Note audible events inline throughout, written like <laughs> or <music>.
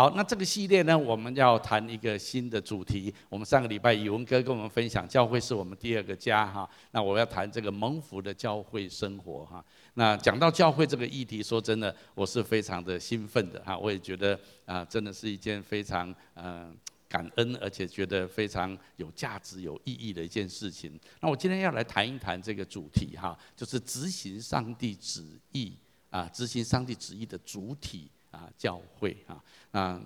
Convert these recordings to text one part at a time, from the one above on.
好，那这个系列呢，我们要谈一个新的主题。我们上个礼拜宇文哥跟我们分享，教会是我们第二个家哈。那我要谈这个蒙福的教会生活哈。那讲到教会这个议题，说真的，我是非常的兴奋的哈。我也觉得啊，真的是一件非常嗯感恩，而且觉得非常有价值、有意义的一件事情。那我今天要来谈一谈这个主题哈，就是执行上帝旨意啊，执行上帝旨意的主体。啊，教会啊，啊，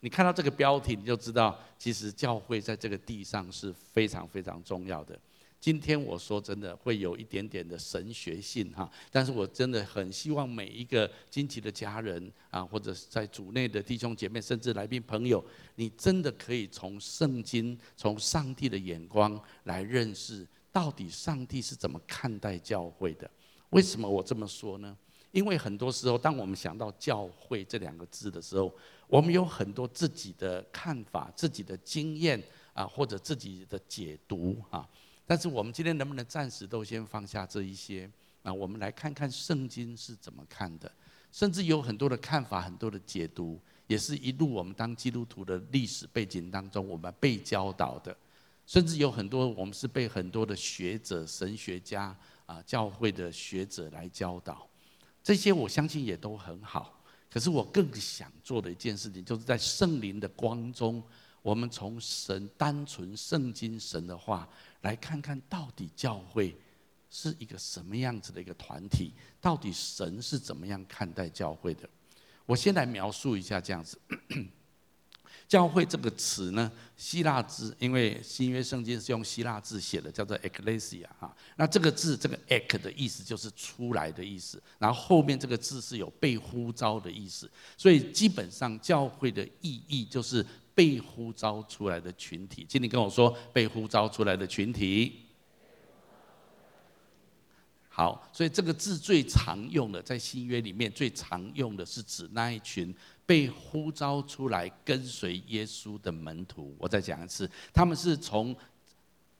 你看到这个标题，你就知道，其实教会在这个地上是非常非常重要的。今天我说真的会有一点点的神学性哈，但是我真的很希望每一个荆棘的家人啊，或者在主内的弟兄姐妹，甚至来宾朋友，你真的可以从圣经、从上帝的眼光来认识，到底上帝是怎么看待教会的。为什么我这么说呢？因为很多时候，当我们想到“教会”这两个字的时候，我们有很多自己的看法、自己的经验啊，或者自己的解读啊。但是，我们今天能不能暂时都先放下这一些啊？我们来看看圣经是怎么看的。甚至有很多的看法、很多的解读，也是一路我们当基督徒的历史背景当中，我们被教导的。甚至有很多我们是被很多的学者、神学家啊、教会的学者来教导。这些我相信也都很好，可是我更想做的一件事情，就是在圣灵的光中，我们从神单纯圣经神的话，来看看到底教会是一个什么样子的一个团体，到底神是怎么样看待教会的。我先来描述一下这样子。教会这个词呢，希腊字，因为新约圣经是用希腊字写的，叫做 ekklesia 哈。那这个字，这个 ek 的意思就是出来的意思，然后后面这个字是有被呼召的意思，所以基本上教会的意义就是被呼召出来的群体。请你跟我说，被呼召出来的群体。好，所以这个字最常用的，在新约里面最常用的是指那一群。被呼召出来跟随耶稣的门徒，我再讲一次，他们是从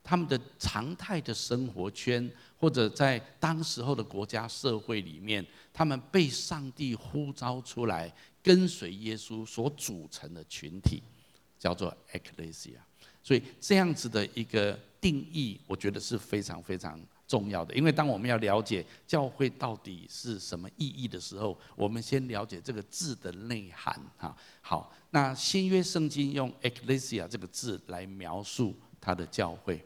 他们的常态的生活圈，或者在当时候的国家社会里面，他们被上帝呼召出来跟随耶稣所组成的群体，叫做 Ecclesia。所以这样子的一个定义，我觉得是非常非常。重要的，因为当我们要了解教会到底是什么意义的时候，我们先了解这个字的内涵哈。好，那新约圣经用 ecclesia 这个字来描述它的教会，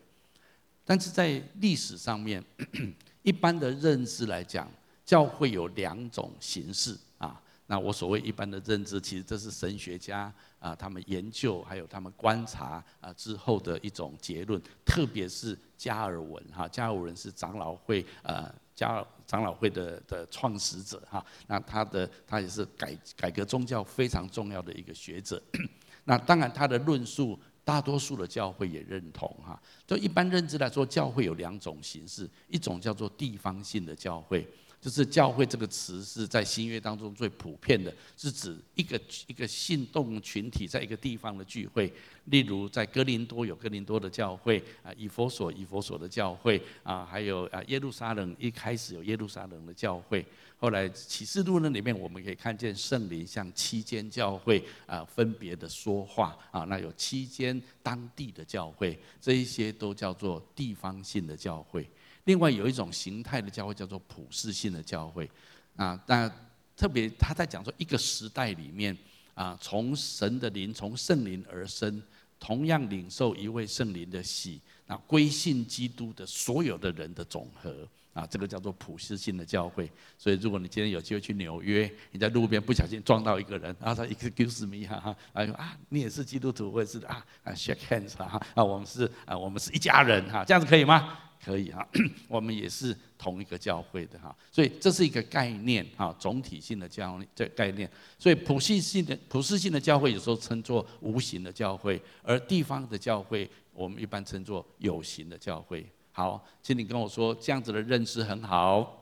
但是在历史上面，<clears throat> 一般的认知来讲，教会有两种形式啊。那我所谓一般的认知，其实这是神学家啊他们研究还有他们观察啊之后的一种结论，特别是。加尔文哈，加尔文是长老会呃，加长老会的的创始者哈，那他的他也是改改革宗教非常重要的一个学者，<clears throat> 那当然他的论述大多数的教会也认同哈，就一般认知来说，教会有两种形式，一种叫做地方性的教会。就是教会这个词是在新约当中最普遍的，是指一个一个信众群体在一个地方的聚会。例如在哥林多有哥林多的教会啊，以弗所以弗所的教会啊，还有啊耶路撒冷一开始有耶路撒冷的教会。后来启示录那里面我们可以看见圣灵向七间教会啊分别的说话啊，那有七间当地的教会，这一些都叫做地方性的教会。另外有一种形态的教会叫做普世性的教会，啊，那特别他在讲说一个时代里面啊，从神的灵从圣灵而生，同样领受一位圣灵的洗，那归信基督的所有的人的总和啊，这个叫做普世性的教会。所以如果你今天有机会去纽约，你在路边不小心撞到一个人，然后他 excuse me 哈哈，啊啊，你也是基督徒，我也是啊啊 shake hands 哈啊，我们是啊我们是一家人哈，这样子可以吗？可以哈，<clears throat> 我们也是同一个教会的哈，所以这是一个概念哈，总体性的教这概念。所以普世性的普世性的教会有时候称作无形的教会，而地方的教会我们一般称作有形的教会。好，请你跟我说这样子的认识很好。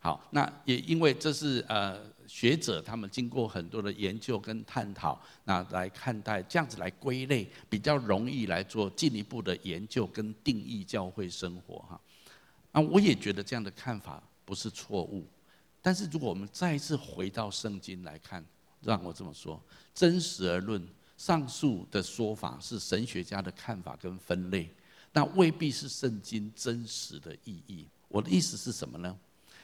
好，那也因为这是呃。学者他们经过很多的研究跟探讨，那来看待这样子来归类，比较容易来做进一步的研究跟定义教会生活哈。啊，我也觉得这样的看法不是错误，但是如果我们再一次回到圣经来看，让我这么说，真实而论，上述的说法是神学家的看法跟分类，那未必是圣经真实的意义。我的意思是什么呢？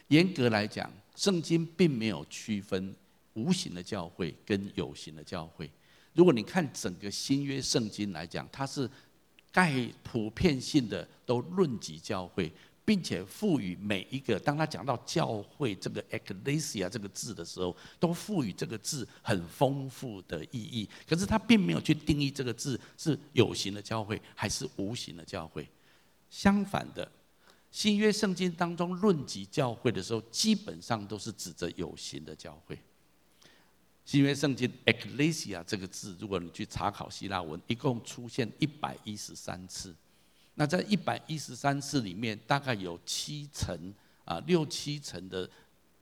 严格来讲，圣经并没有区分无形的教会跟有形的教会。如果你看整个新约圣经来讲，它是概普遍性的都论及教会。并且赋予每一个，当他讲到教会这个 ecclesia 这个字的时候，都赋予这个字很丰富的意义。可是他并没有去定义这个字是有形的教会还是无形的教会。相反的，新约圣经当中论及教会的时候，基本上都是指着有形的教会。新约圣经 ecclesia 这个字，如果你去查考希腊文，一共出现一百一十三次。那在一百一十三次里面，大概有七成啊，六七成的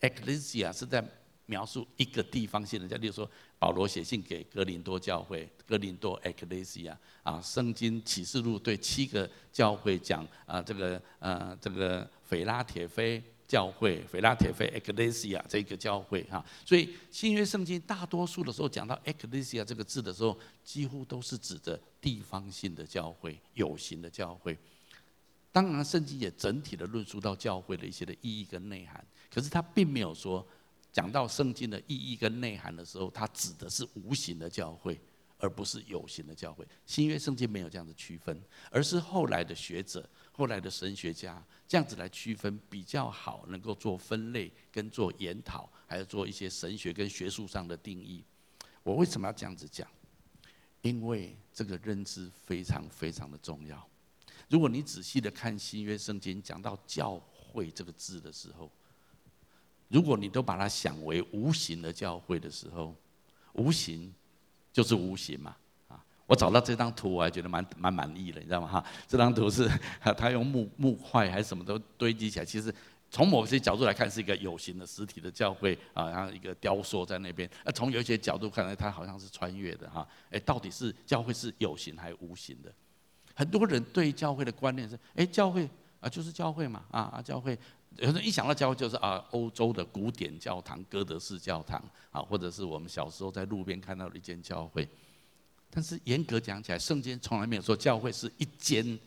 ecclesia 是在描述一个地方性的教，例如说保罗写信给哥林多教会，哥林多 ecclesia 啊，圣经启示录对七个教会讲啊，这个呃这个腓拉铁非。教会，腓拉铁非 Ecclesia 这个教会哈，所以新约圣经大多数的时候讲到 Ecclesia 这个字的时候，几乎都是指着地方性的教会、有形的教会。当然，圣经也整体的论述到教会的一些的意义跟内涵，可是他并没有说讲到圣经的意义跟内涵的时候，它指的是无形的教会，而不是有形的教会。新约圣经没有这样的区分，而是后来的学者。后来的神学家这样子来区分比较好，能够做分类跟做研讨，还有做一些神学跟学术上的定义。我为什么要这样子讲？因为这个认知非常非常的重要。如果你仔细的看新约圣经讲到教会这个字的时候，如果你都把它想为无形的教会的时候，无形就是无形嘛啊。我找到这张图，我还觉得蛮蛮满意的，你知道吗？哈，<laughs> 这张图是 <laughs> 他用木木块还是什么都堆积起来，其实从某些角度来看是一个有形的实体的教会啊，然后一个雕塑在那边。那从有些角度看来，它好像是穿越的哈。哎，到底是教会是有形还是无形的？很多人对教会的观念是：哎，教会啊就是教会嘛，啊啊教会，有人一想到教会就是啊欧洲的古典教堂、哥德式教堂啊，或者是我们小时候在路边看到的一间教会。但是严格讲起来，圣经从来没有说教会是一间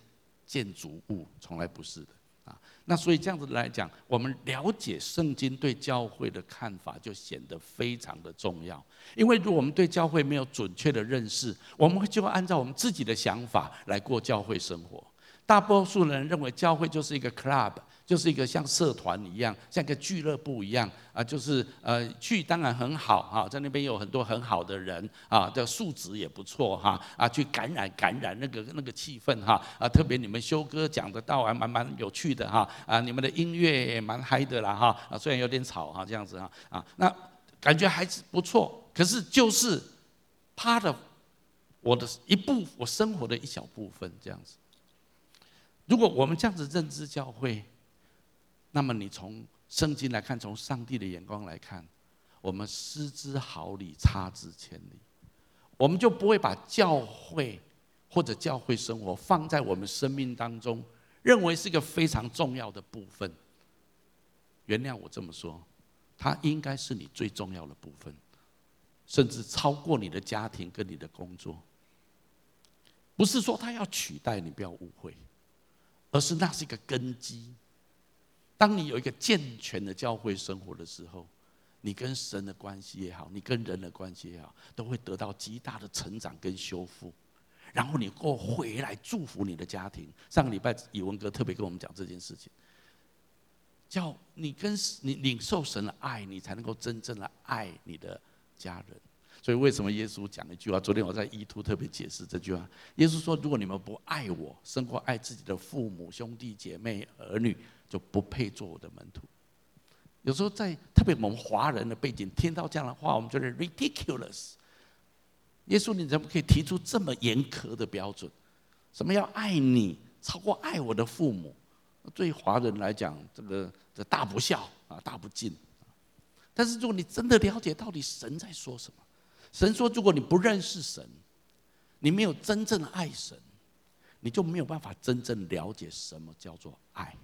建筑物，从来不是的啊。那所以这样子来讲，我们了解圣经对教会的看法就显得非常的重要。因为如果我们对教会没有准确的认识，我们就会按照我们自己的想法来过教会生活。大多数人认为教会就是一个 club。就是一个像社团一样，像一个俱乐部一样啊，就是呃去当然很好哈，在那边有很多很好的人啊，的素质也不错哈啊，去感染感染那个那个气氛哈啊，特别你们修哥讲的道还蛮蛮有趣的哈啊，你们的音乐也蛮嗨的啦哈啊，虽然有点吵哈这样子哈啊，那感觉还是不错，可是就是 part of 我的一部我生活的一小部分这样子。如果我们这样子认知教会，那么你从圣经来看，从上帝的眼光来看，我们失之毫厘，差之千里，我们就不会把教会或者教会生活放在我们生命当中，认为是一个非常重要的部分。原谅我这么说，它应该是你最重要的部分，甚至超过你的家庭跟你的工作。不是说它要取代你，不要误会，而是那是一个根基。当你有一个健全的教会生活的时候，你跟神的关系也好，你跟人的关系也好，都会得到极大的成长跟修复。然后你过回来祝福你的家庭。上个礼拜以文哥特别跟我们讲这件事情，叫你跟你领受神的爱，你才能够真正的爱你的家人。所以为什么耶稣讲一句话？昨天我在 E2 特别解释这句话。耶稣说：“如果你们不爱我，胜过爱自己的父母、兄弟姐妹、儿女。”就不配做我的门徒。有时候在特别我们华人的背景听到这样的话，我们觉得 ridiculous。耶稣，你怎么可以提出这么严苛的标准？什么要爱你超过爱我的父母？对华人来讲，这个这大不孝啊，大不敬。但是如果你真的了解到底神在说什么，神说，如果你不认识神，你没有真正爱神，你就没有办法真正了解什么叫做爱。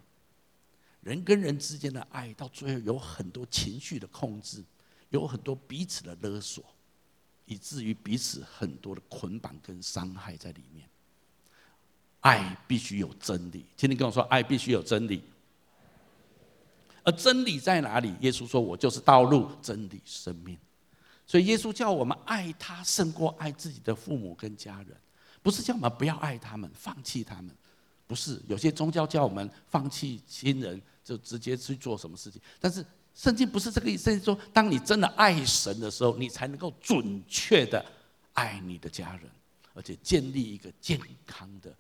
人跟人之间的爱，到最后有很多情绪的控制，有很多彼此的勒索，以至于彼此很多的捆绑跟伤害在里面。爱必须有真理，请你跟我说，爱必须有真理。而真理在哪里？耶稣说：“我就是道路、真理、生命。”所以耶稣叫我们爱他胜过爱自己的父母跟家人，不是叫我们不要爱他们、放弃他们，不是。有些宗教叫我们放弃亲人，就直接去做什么事情。但是圣经不是这个意思，圣经说，当你真的爱神的时候，你才能够准确的爱你的家人，而且建立一个健康的、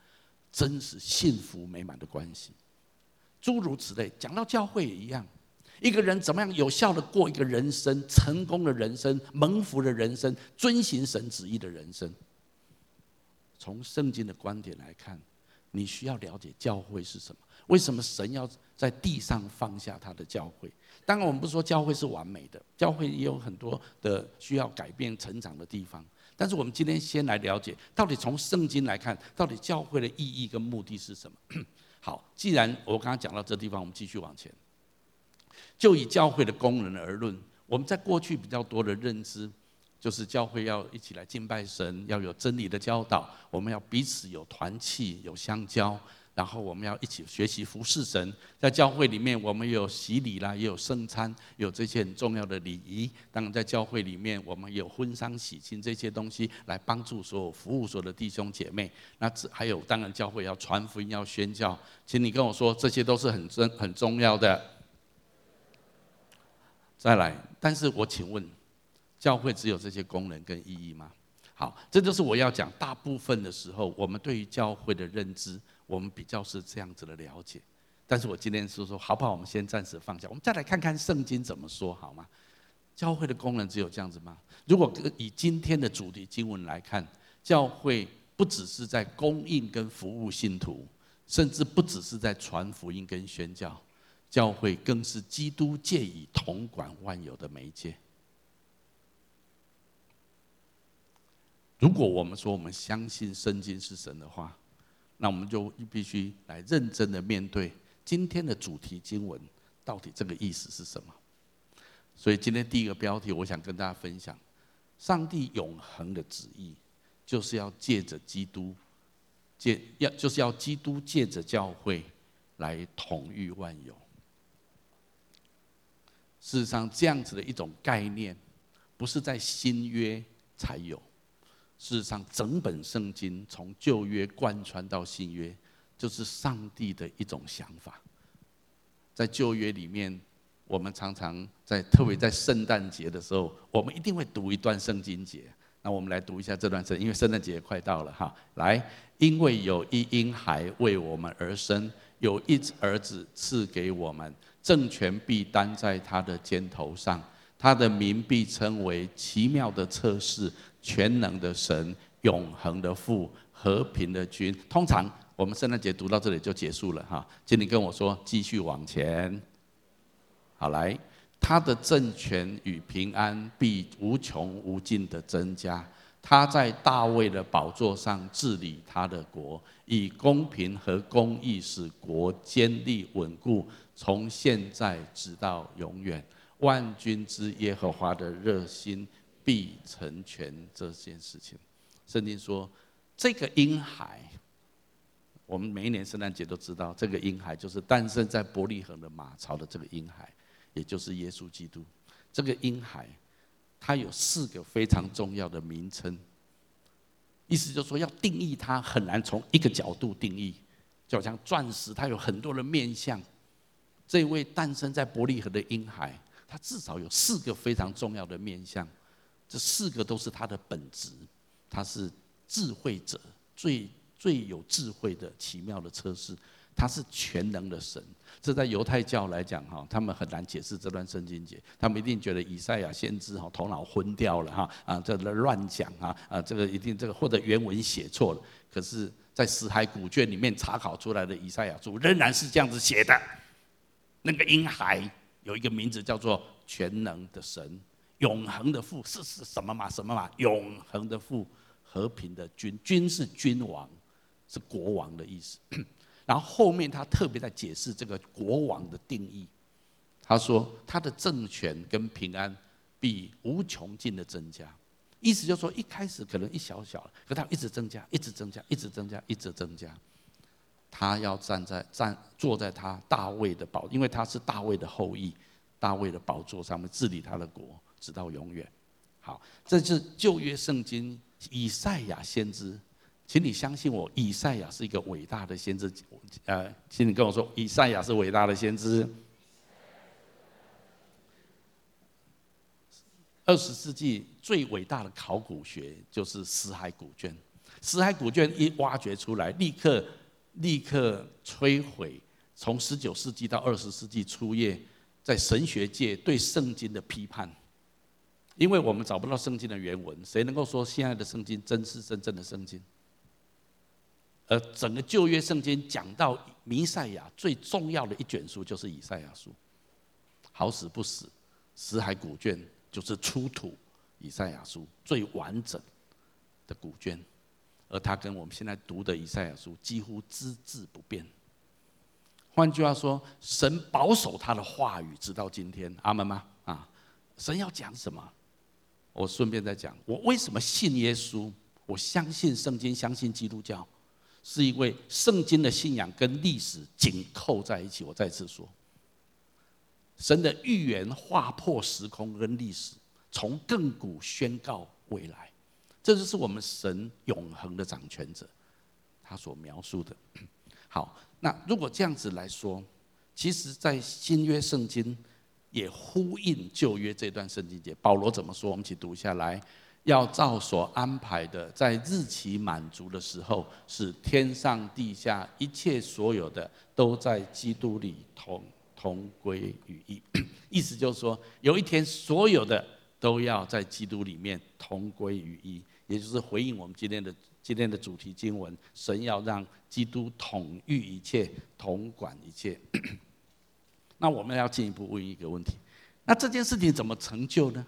真实、幸福、美满的关系。诸如此类，讲到教会也一样。一个人怎么样有效的过一个人生，成功的人生，蒙福的人生，遵行神旨意的人生？从圣经的观点来看，你需要了解教会是什么？为什么神要在地上放下他的教会？当然，我们不说教会是完美的，教会也有很多的需要改变、成长的地方。但是，我们今天先来了解，到底从圣经来看，到底教会的意义跟目的是什么？<clears throat> 好，既然我刚刚讲到这地方，我们继续往前。就以教会的功能而论，我们在过去比较多的认知，就是教会要一起来敬拜神，要有真理的教导，我们要彼此有团契、有相交。然后我们要一起学习服侍神，在教会里面，我们有洗礼啦，也有圣餐，有这些很重要的礼仪。当然，在教会里面，我们有婚丧喜庆这些东西，来帮助所有服务所的弟兄姐妹。那这还有，当然教会要传福音，要宣教。请你跟我说，这些都是很真很重要的。再来，但是我请问，教会只有这些功能跟意义吗？好，这就是我要讲。大部分的时候，我们对于教会的认知。我们比较是这样子的了解，但是我今天是说，好不好？我们先暂时放下，我们再来看看圣经怎么说，好吗？教会的功能只有这样子吗？如果以今天的主题经文来看，教会不只是在供应跟服务信徒，甚至不只是在传福音跟宣教，教会更是基督借以统管万有的媒介。如果我们说我们相信圣经是神的话，那我们就必须来认真的面对今天的主题经文，到底这个意思是什么？所以今天第一个标题，我想跟大家分享：上帝永恒的旨意，就是要借着基督，借要就是要基督借着教会来统御万有。事实上，这样子的一种概念，不是在新约才有。事实上，整本圣经从旧约贯穿到新约，就是上帝的一种想法。在旧约里面，我们常常在特别在圣诞节的时候，我们一定会读一段圣经节。那我们来读一下这段圣，因为圣诞节快到了哈。来，因为有一婴孩为我们而生，有一儿子赐给我们，政权必担在他的肩头上，他的名必称为奇妙的测试。全能的神，永恒的父，和平的君。通常我们圣诞节读到这里就结束了哈，请你跟我说，继续往前。好，来，他的政权与平安必无穷无尽的增加。他在大卫的宝座上治理他的国，以公平和公义使国坚立稳固，从现在直到永远。万军之耶和华的热心。必成全这件事情。圣经说，这个婴孩，我们每一年圣诞节都知道，这个婴孩就是诞生在伯利恒的马槽的这个婴孩，也就是耶稣基督。这个婴孩，他有四个非常重要的名称，意思就是说，要定义他很难从一个角度定义，就好像钻石，它有很多的面向。这位诞生在伯利恒的婴孩，他至少有四个非常重要的面向。这四个都是他的本质，他是智慧者，最最有智慧的奇妙的测试，他是全能的神。这在犹太教来讲哈，他们很难解释这段圣经节，他们一定觉得以赛亚先知哈头脑昏掉了哈啊，这乱讲啊啊，这个一定这个或者原文写错了。可是，在死海古卷里面查考出来的以赛亚书仍然是这样子写的。那个婴孩有一个名字叫做全能的神。永恒的父是是什么嘛？什么嘛？永恒的父，和平的君，君是君王，是国王的意思。<clears throat> 然后后面他特别在解释这个国王的定义。他说他的政权跟平安比无穷尽的增加。意思就是说，一开始可能一小小，可他一直增加，一直增加，一直增加，一直增加。他要站在站坐在他大卫的宝，因为他是大卫的后裔，大卫的宝座上面治理他的国，直到永远。好，这是旧约圣经以赛亚先知。请你相信我，以赛亚是一个伟大的先知。呃，请你跟我说，以赛亚是伟大的先知。二十世纪最伟大的考古学就是死海古卷。死海古卷一挖掘出来，立刻立刻摧毁从十九世纪到二十世纪初叶在神学界对圣经的批判。因为我们找不到圣经的原文，谁能够说现在的圣经真是真正的圣经？而整个旧约圣经讲到弥赛亚最重要的一卷书就是以赛亚书，好死不死，死海古卷就是出土以赛亚书最完整的古卷，而它跟我们现在读的以赛亚书几乎只字不变。换句话说，神保守他的话语直到今天，阿门吗？啊，神要讲什么？我顺便再讲，我为什么信耶稣？我相信圣经，相信基督教。是因为圣经的信仰跟历史紧扣在一起。我再次说，神的预言划破时空跟历史，从亘古宣告未来，这就是我们神永恒的掌权者，他所描述的。好，那如果这样子来说，其实，在新约圣经也呼应旧约这段圣经节。保罗怎么说？我们一起读下来。要照所安排的，在日期满足的时候，使天上地下一切所有的都在基督里同同归于一。<laughs> 意思就是说，有一天所有的都要在基督里面同归于一，也就是回应我们今天的今天的主题经文：神要让基督统御一切，统管一切。那我们要进一步问一个问题：那这件事情怎么成就呢？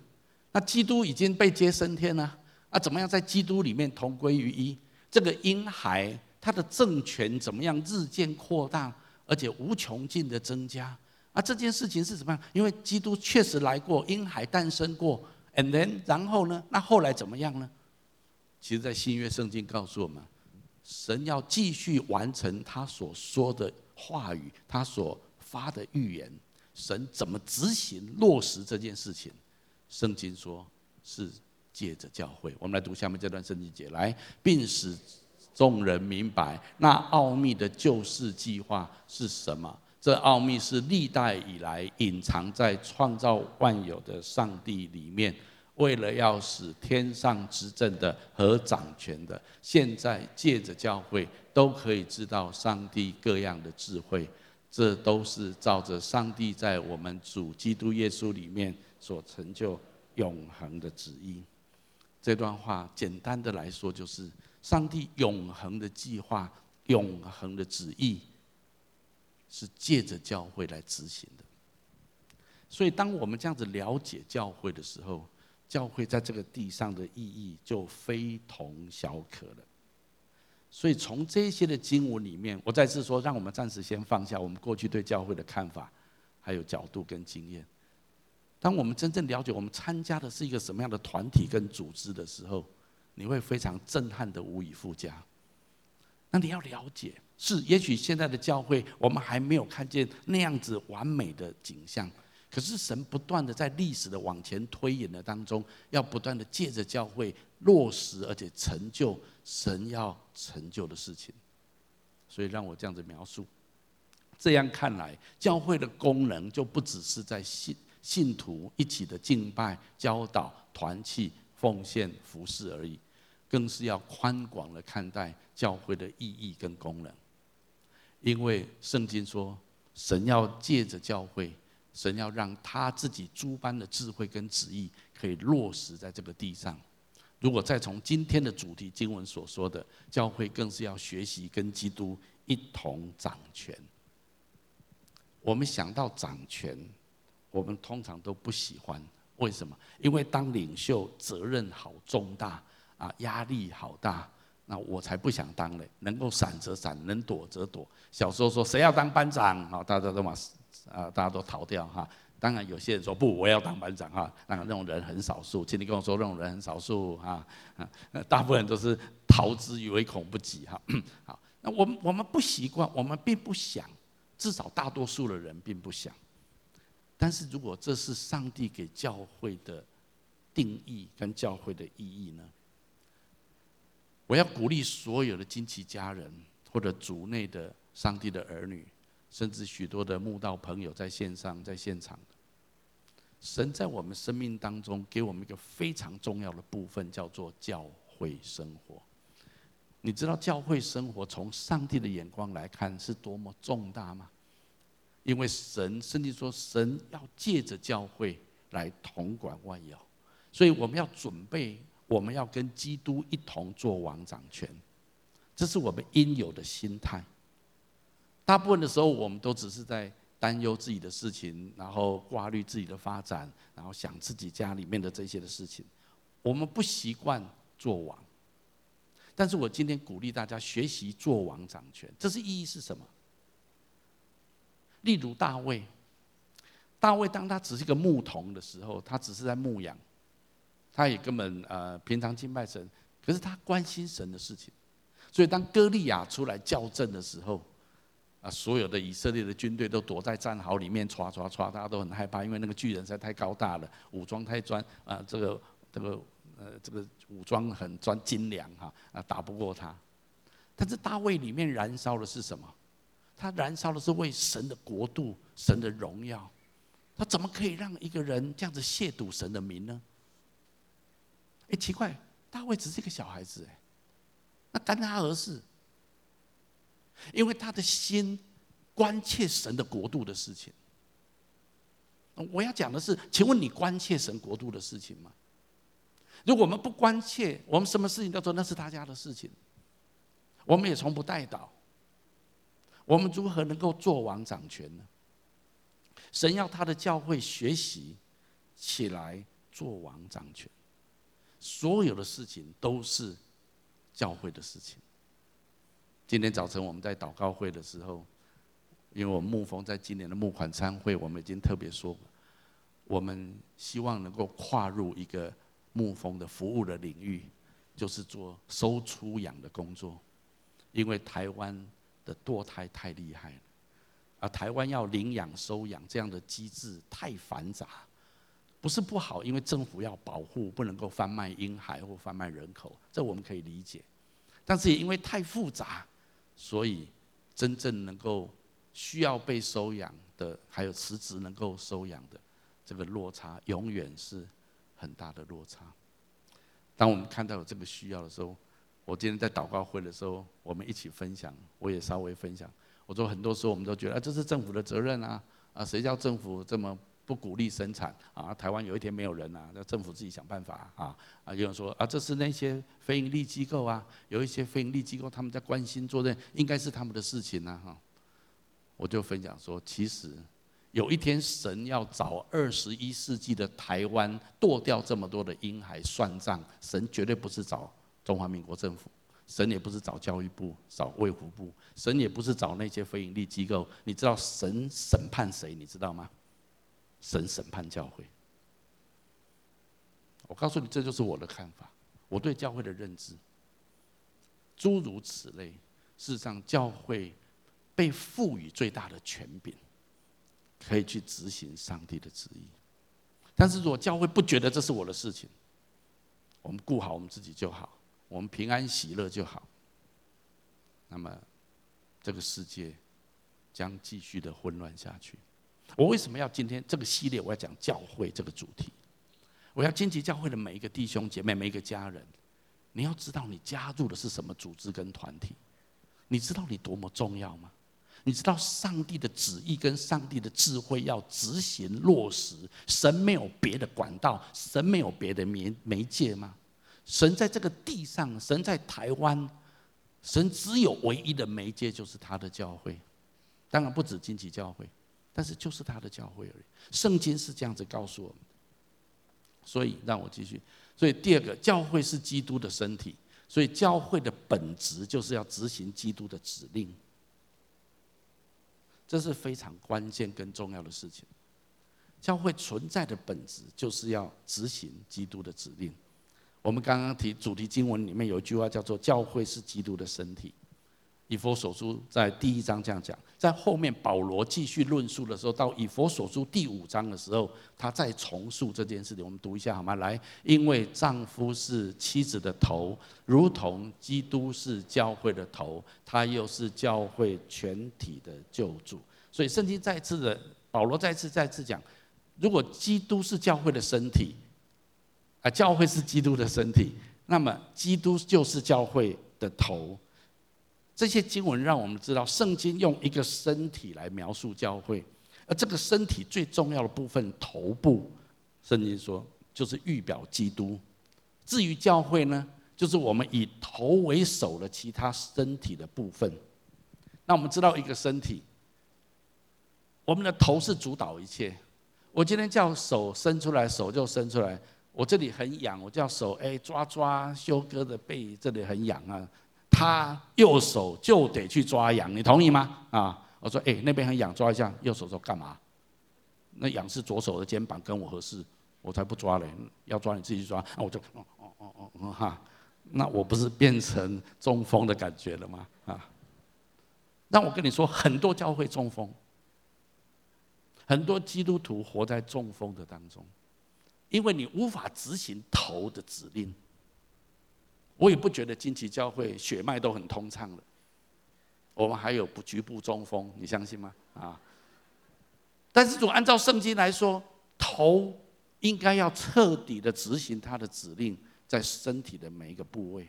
那基督已经被接升天了，啊，怎么样在基督里面同归于一？这个婴孩他的政权怎么样日渐扩大，而且无穷尽的增加？啊，这件事情是怎么样？因为基督确实来过，婴孩诞生过，and then 然后呢？那后来怎么样呢？其实，在新约圣经告诉我们，神要继续完成他所说的话语，他所发的预言，神怎么执行落实这件事情？圣经说是借着教会，我们来读下面这段圣经节，来，并使众人明白那奥秘的救世计划是什么。这奥秘是历代以来隐藏在创造万有的上帝里面，为了要使天上执政的和掌权的，现在借着教会都可以知道上帝各样的智慧。这都是照着上帝在我们主基督耶稣里面。所成就永恒的旨意，这段话简单的来说，就是上帝永恒的计划、永恒的旨意，是借着教会来执行的。所以，当我们这样子了解教会的时候，教会在这个地上的意义就非同小可了。所以，从这些的经文里面，我再次说，让我们暂时先放下我们过去对教会的看法，还有角度跟经验。当我们真正了解我们参加的是一个什么样的团体跟组织的时候，你会非常震撼的无以复加。那你要了解，是也许现在的教会我们还没有看见那样子完美的景象，可是神不断的在历史的往前推演的当中，要不断的借着教会落实而且成就神要成就的事情。所以让我这样子描述，这样看来，教会的功能就不只是在信。信徒一起的敬拜、教导、团契、奉献、服侍而已，更是要宽广的看待教会的意义跟功能。因为圣经说，神要借着教会，神要让他自己诸般的智慧跟旨意可以落实在这个地上。如果再从今天的主题经文所说的，教会更是要学习跟基督一同掌权。我们想到掌权。我们通常都不喜欢，为什么？因为当领袖责任好重大啊，压力好大，那我才不想当嘞。能够闪则闪，能躲则躲。小时候说谁要当班长，好，大家都嘛啊，大家都逃掉哈。当然有些人说不，我要当班长哈，那那种人很少数，请你跟我说那种人很少数啊，大部分都是逃之唯恐不及哈。好，那我们我们不习惯，我们并不想，至少大多数的人并不想。但是如果这是上帝给教会的定义跟教会的意义呢？我要鼓励所有的金奇家人或者族内的上帝的儿女，甚至许多的慕道朋友在线上在现场。神在我们生命当中给我们一个非常重要的部分，叫做教会生活。你知道教会生活从上帝的眼光来看是多么重大吗？因为神甚至说，神要借着教会来统管万有，所以我们要准备，我们要跟基督一同做王掌权，这是我们应有的心态。大部分的时候，我们都只是在。担忧自己的事情，然后挂虑自己的发展，然后想自己家里面的这些的事情。我们不习惯做王，但是我今天鼓励大家学习做王掌权，这是意义是什么？例如大卫，大卫当他只是个牧童的时候，他只是在牧羊，他也根本呃平常敬拜神，可是他关心神的事情，所以当歌利亚出来叫阵的时候。啊，所有的以色列的军队都躲在战壕里面，唰唰唰，大家都很害怕，因为那个巨人实在太高大了，武装太专啊，这个这个呃，这个武装很专精良哈，啊，打不过他。但是大卫里面燃烧的是什么？他燃烧的是为神的国度、神的荣耀。他怎么可以让一个人这样子亵渎神的名呢？哎，奇怪，大卫只是一个小孩子哎，那干他何事？因为他的心关切神的国度的事情。我要讲的是，请问你关切神国度的事情吗？如果我们不关切，我们什么事情都说那是他家的事情，我们也从不代祷。我们如何能够做王掌权呢？神要他的教会学习起来做王掌权，所有的事情都是教会的事情。今天早晨我们在祷告会的时候，因为我们牧风在今年的募款参会，我们已经特别说，我们希望能够跨入一个牧风的服务的领域，就是做收出养的工作，因为台湾的堕胎太厉害了，而台湾要领养收养这样的机制太繁杂，不是不好，因为政府要保护，不能够贩卖婴孩或贩卖人口，这我们可以理解，但是也因为太复杂。所以，真正能够需要被收养的，还有辞职能够收养的，这个落差永远是很大的落差。当我们看到有这个需要的时候，我今天在祷告会的时候，我们一起分享，我也稍微分享。我说很多时候我们都觉得啊，这是政府的责任啊，啊，谁叫政府这么不鼓励生产啊？台湾有一天没有人啊，那政府自己想办法啊！啊，有人说啊，这是那些非营利机构啊，有一些非营利机构他们在关心做这，应该是他们的事情呐哈。我就分享说，其实有一天神要找二十一世纪的台湾剁掉这么多的婴孩算账，神绝对不是找中华民国政府，神也不是找教育部、找卫福部，神也不是找那些非营利机构。你知道神审判谁？你知道吗？神审判教会，我告诉你，这就是我的看法，我对教会的认知。诸如此类，事实上，教会被赋予最大的权柄，可以去执行上帝的旨意。但是如果教会不觉得这是我的事情，我们顾好我们自己就好，我们平安喜乐就好，那么这个世界将继续的混乱下去。我为什么要今天这个系列？我要讲教会这个主题。我要荆棘教会的每一个弟兄姐妹、每一个家人，你要知道你加入的是什么组织跟团体？你知道你多么重要吗？你知道上帝的旨意跟上帝的智慧要执行落实？神没有别的管道，神没有别的媒媒介吗？神在这个地上，神在台湾，神只有唯一的媒介，就是他的教会。当然不止荆棘教会。但是就是他的教会而已，圣经是这样子告诉我们的。所以让我继续。所以第二个，教会是基督的身体，所以教会的本质就是要执行基督的指令。这是非常关键跟重要的事情。教会存在的本质就是要执行基督的指令。我们刚刚提主题经文里面有一句话叫做“教会是基督的身体”。以佛所书在第一章这样讲，在后面保罗继续论述的时候，到以佛所书第五章的时候，他再重述这件事情。我们读一下好吗？来，因为丈夫是妻子的头，如同基督是教会的头，他又是教会全体的救主。所以圣经再次的，保罗再次再次讲，如果基督是教会的身体，啊，教会是基督的身体，那么基督就是教会的头。这些经文让我们知道，圣经用一个身体来描述教会，而这个身体最重要的部分头部，圣经说就是预表基督。至于教会呢，就是我们以头为首的其他身体的部分。那我们知道一个身体，我们的头是主导一切。我今天叫手伸出来，手就伸出来。我这里很痒，我叫手哎抓抓修哥的背，这里很痒啊。他右手就得去抓痒，你同意吗？啊，我说，哎，那边很痒，抓一下。右手说干嘛？那痒是左手的肩膀，跟我合适，我才不抓嘞。要抓你自己去抓。那我就，哦哦哦哦哈，那我不是变成中风的感觉了吗？啊，那我跟你说，很多教会中风，很多基督徒活在中风的当中，因为你无法执行头的指令。我也不觉得惊奇教会血脉都很通畅了，我们还有不局部中风，你相信吗？啊！但是，如果按照圣经来说，头应该要彻底的执行他的指令，在身体的每一个部位。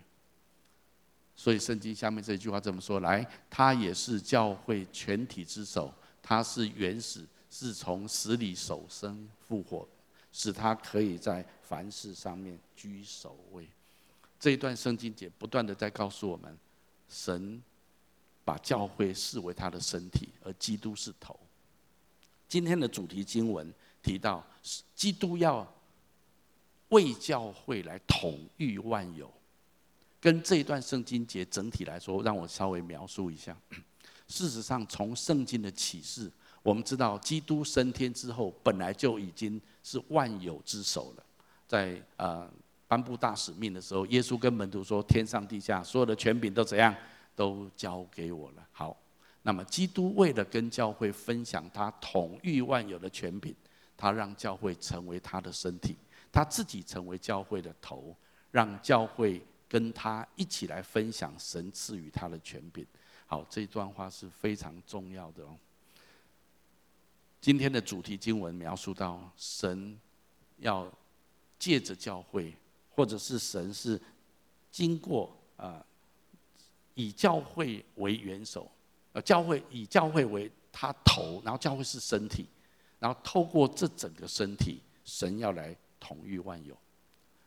所以，圣经下面这句话这么说：来，他也是教会全体之首，他是原始，是从死里首生复活，使他可以在凡事上面居首位。这一段圣经节不断的在告诉我们，神把教会视为他的身体，而基督是头。今天的主题经文提到，基督要为教会来统御万有，跟这一段圣经节整体来说，让我稍微描述一下。事实上，从圣经的启示，我们知道基督升天之后，本来就已经是万有之首了，在呃。颁布大使命的时候，耶稣跟门徒说：“天上地下所有的权柄都怎样？都交给我了。”好，那么基督为了跟教会分享他统御万有的权柄，他让教会成为他的身体，他自己成为教会的头，让教会跟他一起来分享神赐予他的权柄。好，这段话是非常重要的哦。今天的主题经文描述到，神要借着教会。或者是神是经过啊，以教会为元首，呃，教会以教会为他头，然后教会是身体，然后透过这整个身体，神要来统御万有。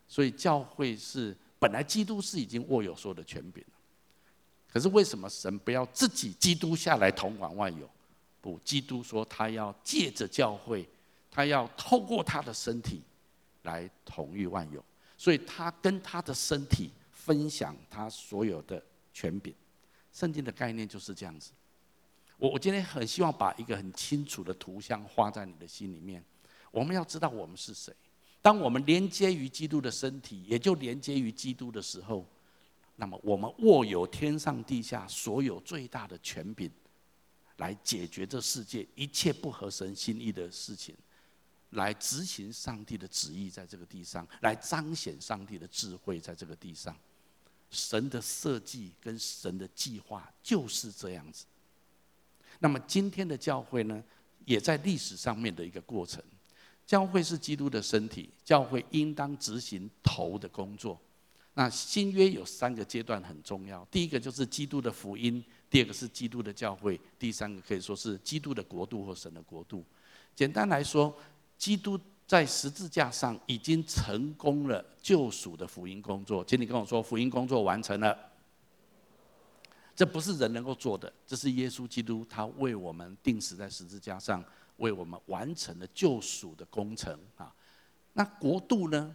所以教会是本来基督是已经握有所有的权柄了，可是为什么神不要自己基督下来统管万有？不，基督说他要借着教会，他要透过他的身体来统御万有。所以他跟他的身体分享他所有的权柄，圣经的概念就是这样子。我我今天很希望把一个很清楚的图像画在你的心里面。我们要知道我们是谁。当我们连接于基督的身体，也就连接于基督的时候，那么我们握有天上地下所有最大的权柄，来解决这世界一切不合神心意的事情。来执行上帝的旨意，在这个地上，来彰显上帝的智慧，在这个地上，神的设计跟神的计划就是这样子。那么今天的教会呢，也在历史上面的一个过程。教会是基督的身体，教会应当执行头的工作。那新约有三个阶段很重要，第一个就是基督的福音，第二个是基督的教会，第三个可以说是基督的国度或神的国度。简单来说。基督在十字架上已经成功了救赎的福音工作，请你跟我说，福音工作完成了。这不是人能够做的，这是耶稣基督他为我们钉死在十字架上，为我们完成了救赎的工程啊。那国度呢？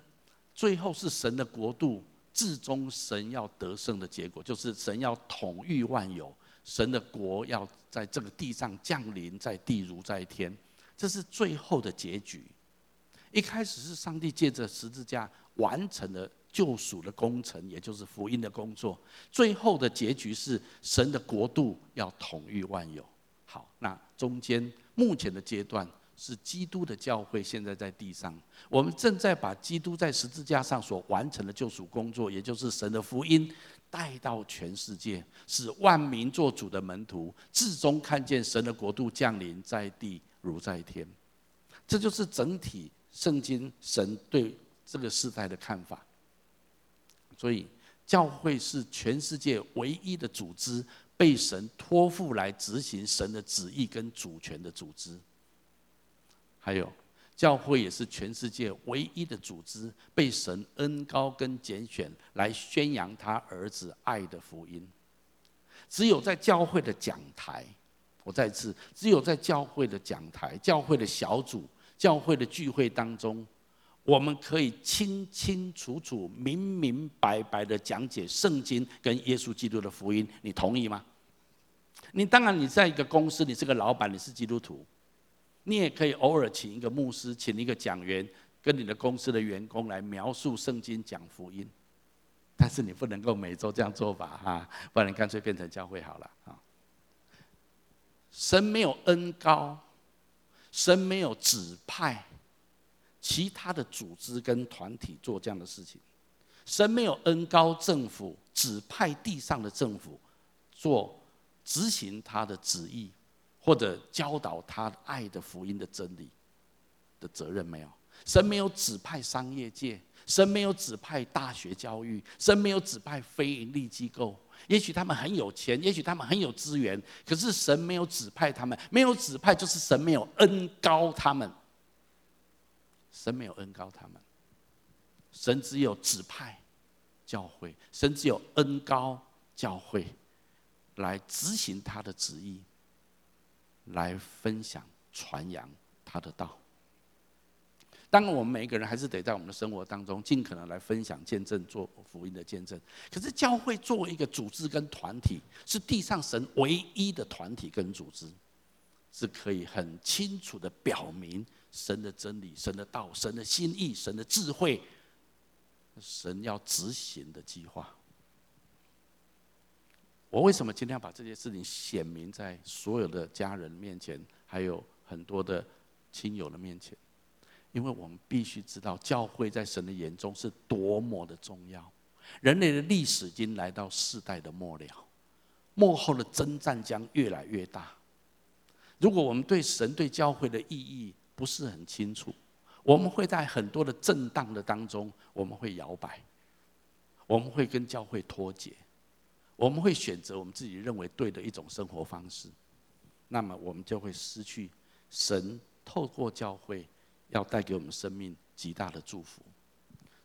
最后是神的国度，至终神要得胜的结果，就是神要统御万有，神的国要在这个地上降临，在地如在天。这是最后的结局。一开始是上帝借着十字架完成了救赎的工程，也就是福音的工作。最后的结局是神的国度要统御万有。好，那中间目前的阶段是基督的教会现在在地上，我们正在把基督在十字架上所完成的救赎工作，也就是神的福音带到全世界，使万民做主的门徒，至终看见神的国度降临在地如在天。这就是整体。圣经神对这个时代的看法，所以教会是全世界唯一的组织，被神托付来执行神的旨意跟主权的组织。还有，教会也是全世界唯一的组织，被神恩高跟拣选来宣扬他儿子爱的福音。只有在教会的讲台，我再次，只有在教会的讲台、教会的小组。教会的聚会当中，我们可以清清楚楚、明明白白的讲解圣经跟耶稣基督的福音，你同意吗？你当然，你在一个公司，你是个老板，你是基督徒，你也可以偶尔请一个牧师，请一个讲员，跟你的公司的员工来描述圣经、讲福音。但是你不能够每周这样做吧哈，不然干脆变成教会好了啊。神没有恩高。神没有指派其他的组织跟团体做这样的事情，神没有恩高政府指派地上的政府做执行他的旨意或者教导他爱的福音的真理的责任没有，神没有指派商业界，神没有指派大学教育，神没有指派非营利机构。也许他们很有钱，也许他们很有资源，可是神没有指派他们，没有指派就是神没有恩高他们。神没有恩高他们，神只有指派教会，神只有恩高教会来执行他的旨意，来分享传扬他的道。当然，我们每一个人还是得在我们的生活当中尽可能来分享、见证、做福音的见证。可是，教会作为一个组织跟团体，是地上神唯一的团体跟组织，是可以很清楚的表明神的真理、神的道、神的心意、神的智慧、神要执行的计划。我为什么今天要把这些事情显明在所有的家人面前，还有很多的亲友的面前？因为我们必须知道，教会在神的眼中是多么的重要。人类的历史已经来到世代的末了，幕后的征战将越来越大。如果我们对神对教会的意义不是很清楚，我们会在很多的震荡的当中，我们会摇摆，我们会跟教会脱节，我们会选择我们自己认为对的一种生活方式，那么我们就会失去神透过教会。要带给我们生命极大的祝福，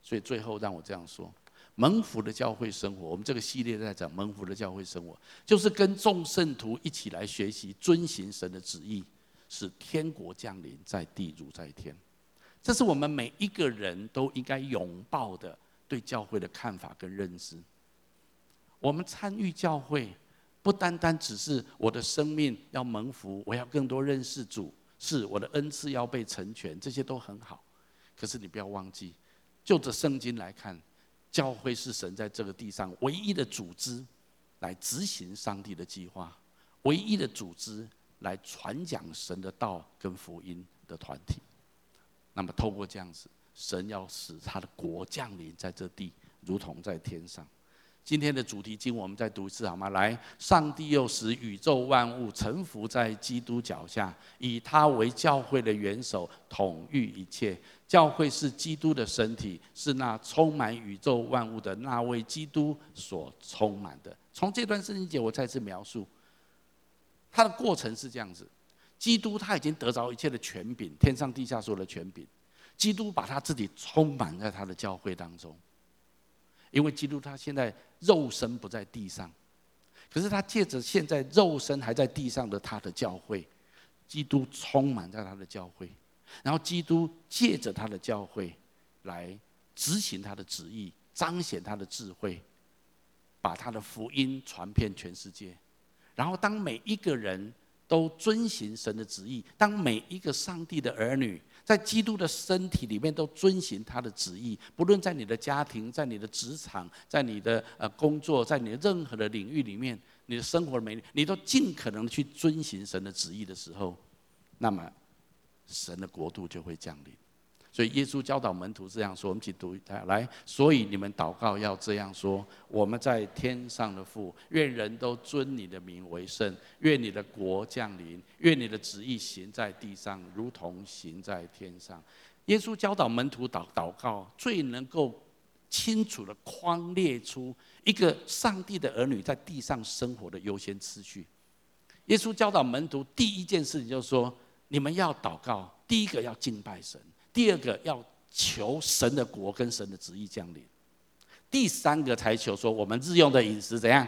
所以最后让我这样说：蒙福的教会生活，我们这个系列在讲蒙福的教会生活，就是跟众圣徒一起来学习遵行神的旨意，使天国降临在地如在天。这是我们每一个人都应该拥抱的对教会的看法跟认知。我们参与教会，不单单只是我的生命要蒙福，我要更多认识主。是我的恩赐要被成全，这些都很好。可是你不要忘记，就着圣经来看，教会是神在这个地上唯一的组织，来执行上帝的计划，唯一的组织来传讲神的道跟福音的团体。那么透过这样子，神要使他的国降临在这地，如同在天上。今天的主题经，我们再读一次好吗？来，上帝又使宇宙万物臣服在基督脚下，以他为教会的元首，统御一切。教会是基督的身体，是那充满宇宙万物的那位基督所充满的。从这段圣经节，我再次描述，它的过程是这样子：基督他已经得着一切的权柄，天上地下所有的权柄，基督把他自己充满在他的教会当中。因为基督他现在肉身不在地上，可是他借着现在肉身还在地上的他的教会，基督充满在他的教会，然后基督借着他的教会来执行他的旨意，彰显他的智慧，把他的福音传遍全世界。然后当每一个人都遵行神的旨意。当每一个上帝的儿女在基督的身体里面都遵循他的旨意，不论在你的家庭、在你的职场、在你的呃工作、在你的任何的领域里面，你的生活美，你都尽可能去遵循神的旨意的时候，那么神的国度就会降临。所以耶稣教导门徒这样说，我们一起读一下来。所以你们祷告要这样说：我们在天上的父，愿人都尊你的名为圣，愿你的国降临，愿你的旨意行在地上，如同行在天上。耶稣教导门徒祷祷告，最能够清楚地框列出一个上帝的儿女在地上生活的优先次序。耶稣教导门徒第一件事情就是说：你们要祷告，第一个要敬拜神。第二个要求神的国跟神的旨意降临，第三个才求说我们日用的饮食怎样，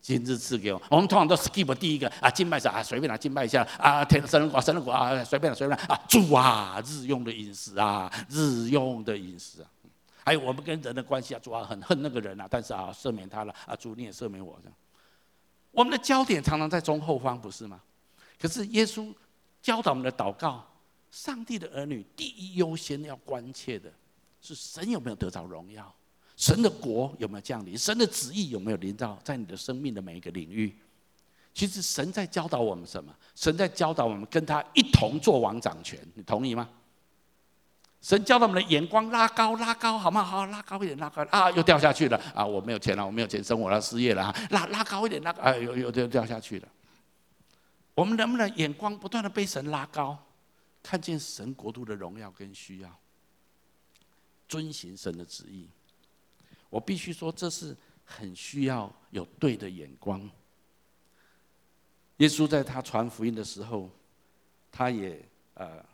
今日赐给我。我们通常都 skip 第一个啊，敬拜神啊，随便来敬拜一下啊，天神的国，神的国啊，随便了随便了啊，主啊，日用的饮食啊，日用的饮食啊，还有我们跟人的关系啊，主啊，很恨那个人啊，但是啊，赦免他了啊，主你也赦免我这样。我们的焦点常常在中后方，不是吗？可是耶稣教导我们的祷告。上帝的儿女第一优先要关切的是神有没有得着荣耀，神的国有没有降临，神的旨意有没有临到在你的生命的每一个领域。其实神在教导我们什么？神在教导我们跟他一同做王掌权，你同意吗？神教导我们的眼光拉高拉高，好吗？好，拉高一点，拉高啊，又掉下去了啊！我没有钱了，我没有钱生活了，失业了啊！拉拉高一点，拉高，哎，又又又掉下去了。我们能不能眼光不断的被神拉高？看见神国度的荣耀跟需要，遵行神的旨意。我必须说，这是很需要有对的眼光。耶稣在他传福音的时候，他也呃，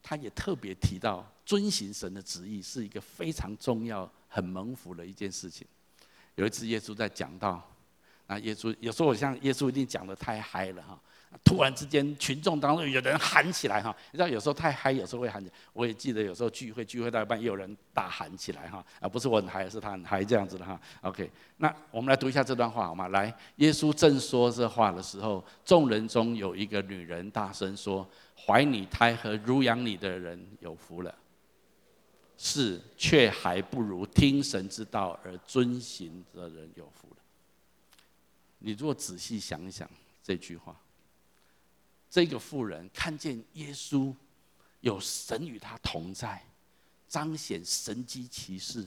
他也特别提到，遵行神的旨意是一个非常重要、很蒙福的一件事情。有一次，耶稣在讲到，那耶稣有时候我像耶稣一定讲得太嗨了哈。突然之间，群众当中有人喊起来哈，你知道有时候太嗨，有时候会喊起来。我也记得有时候聚会聚会到一半，也有人大喊起来哈，啊不是我很嗨，是他很嗨这样子的哈。OK，那我们来读一下这段话好吗？来，耶稣正说这话的时候，众人中有一个女人大声说：“怀你胎和乳养你的人有福了。”是，却还不如听神之道而遵行的人有福了。你如果仔细想想这句话。这个妇人看见耶稣有神与他同在，彰显神迹奇事，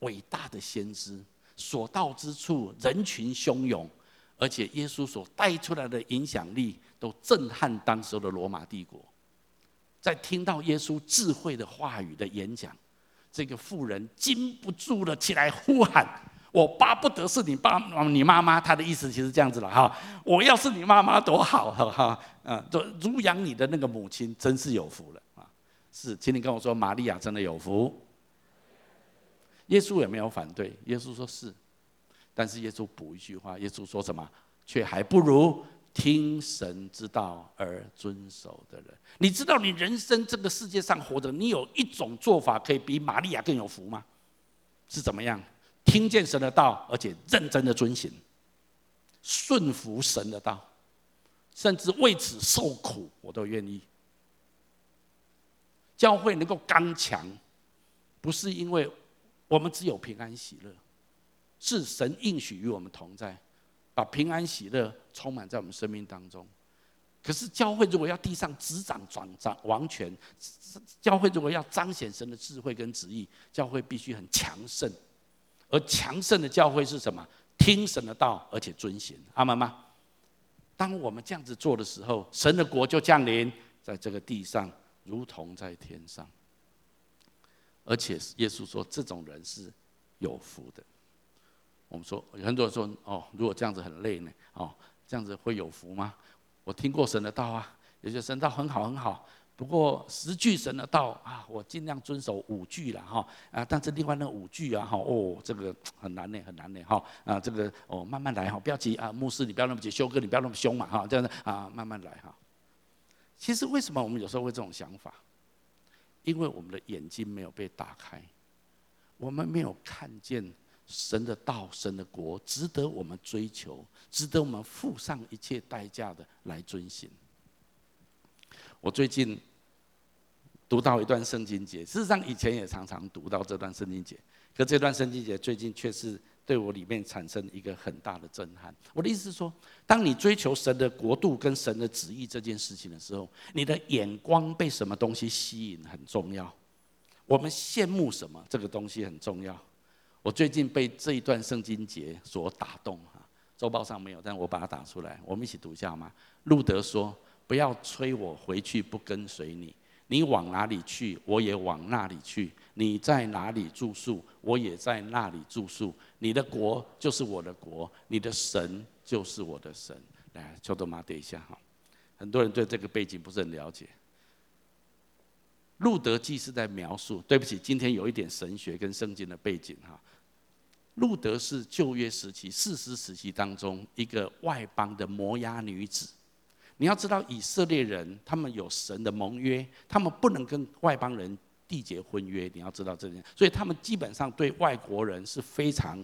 伟大的先知，所到之处人群汹涌，而且耶稣所带出来的影响力都震撼当时的罗马帝国。在听到耶稣智慧的话语的演讲，这个妇人禁不住了起来呼喊。我巴不得是你爸、你妈妈，他的意思其实这样子了哈。我要是你妈妈多好哈哈，嗯，就乳养你的那个母亲真是有福了啊。是，请你跟我说，玛利亚真的有福。耶稣也没有反对，耶稣说是，但是耶稣补一句话，耶稣说什么？却还不如听神之道而遵守的人。你知道，你人生这个世界上活着，你有一种做法可以比玛利亚更有福吗？是怎么样？听见神的道，而且认真的遵行，顺服神的道，甚至为此受苦，我都愿意。教会能够刚强，不是因为我们只有平安喜乐，是神应许与我们同在，把平安喜乐充满在我们生命当中。可是教会如果要地上执掌掌掌王权，教会如果要彰显神的智慧跟旨意，教会必须很强盛。而强盛的教会是什么？听神的道，而且遵行。阿们吗？当我们这样子做的时候，神的国就降临在这个地上，如同在天上。而且耶稣说，这种人是有福的。我们说，很多人说，哦，如果这样子很累呢？哦，这样子会有福吗？我听过神的道啊，有些神道很好很好。不过十句神的道啊，我尽量遵守五句了哈啊，但是另外那五句啊哈哦，这个很难呢，很难呢哈啊，这个哦慢慢来哈，不要急啊，牧师你不要那么急，修哥你不要那么凶嘛哈，这样子啊慢慢来哈。其实为什么我们有时候会这种想法？因为我们的眼睛没有被打开，我们没有看见神的道、神的国，值得我们追求，值得我们付上一切代价的来遵循。我最近读到一段圣经节，事实上以前也常常读到这段圣经节，可这段圣经节最近却是对我里面产生一个很大的震撼。我的意思是说，当你追求神的国度跟神的旨意这件事情的时候，你的眼光被什么东西吸引很重要。我们羡慕什么，这个东西很重要。我最近被这一段圣经节所打动哈，周报上没有，但我把它打出来，我们一起读一下好吗？路德说：“不要催我回去，不跟随你。你往哪里去，我也往那里去；你在哪里住宿，我也在那里住宿。你的国就是我的国，你的神就是我的神。”来，秋冬妈，等一下哈。很多人对这个背景不是很了解。路德记是在描述，对不起，今天有一点神学跟圣经的背景哈。路德是旧约时期四师时期当中一个外邦的摩押女子。你要知道，以色列人他们有神的盟约，他们不能跟外邦人缔结婚约。你要知道这点，所以他们基本上对外国人是非常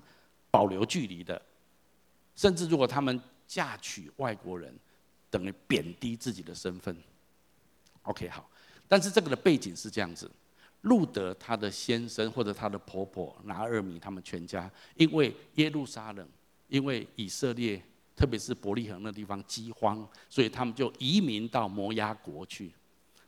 保留距离的。甚至如果他们嫁娶外国人，等于贬低自己的身份。OK，好，但是这个的背景是这样子。路德他的先生或者他的婆婆拿二米他们全家，因为耶路撒冷，因为以色列，特别是伯利恒那地方饥荒，所以他们就移民到摩押国去。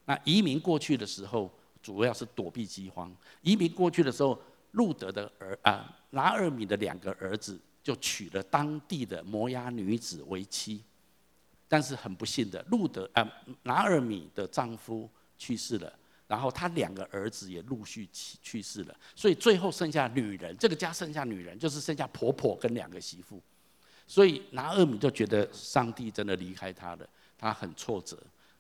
那移民过去的时候，主要是躲避饥荒。移民过去的时候，路德的儿啊拿俄米的两个儿子就娶了当地的摩押女子为妻，但是很不幸的，路德啊拿俄米的丈夫去世了。然后他两个儿子也陆续去去世了，所以最后剩下女人，这个家剩下女人，就是剩下婆婆跟两个媳妇。所以拿俄米就觉得上帝真的离开他了，他很挫折。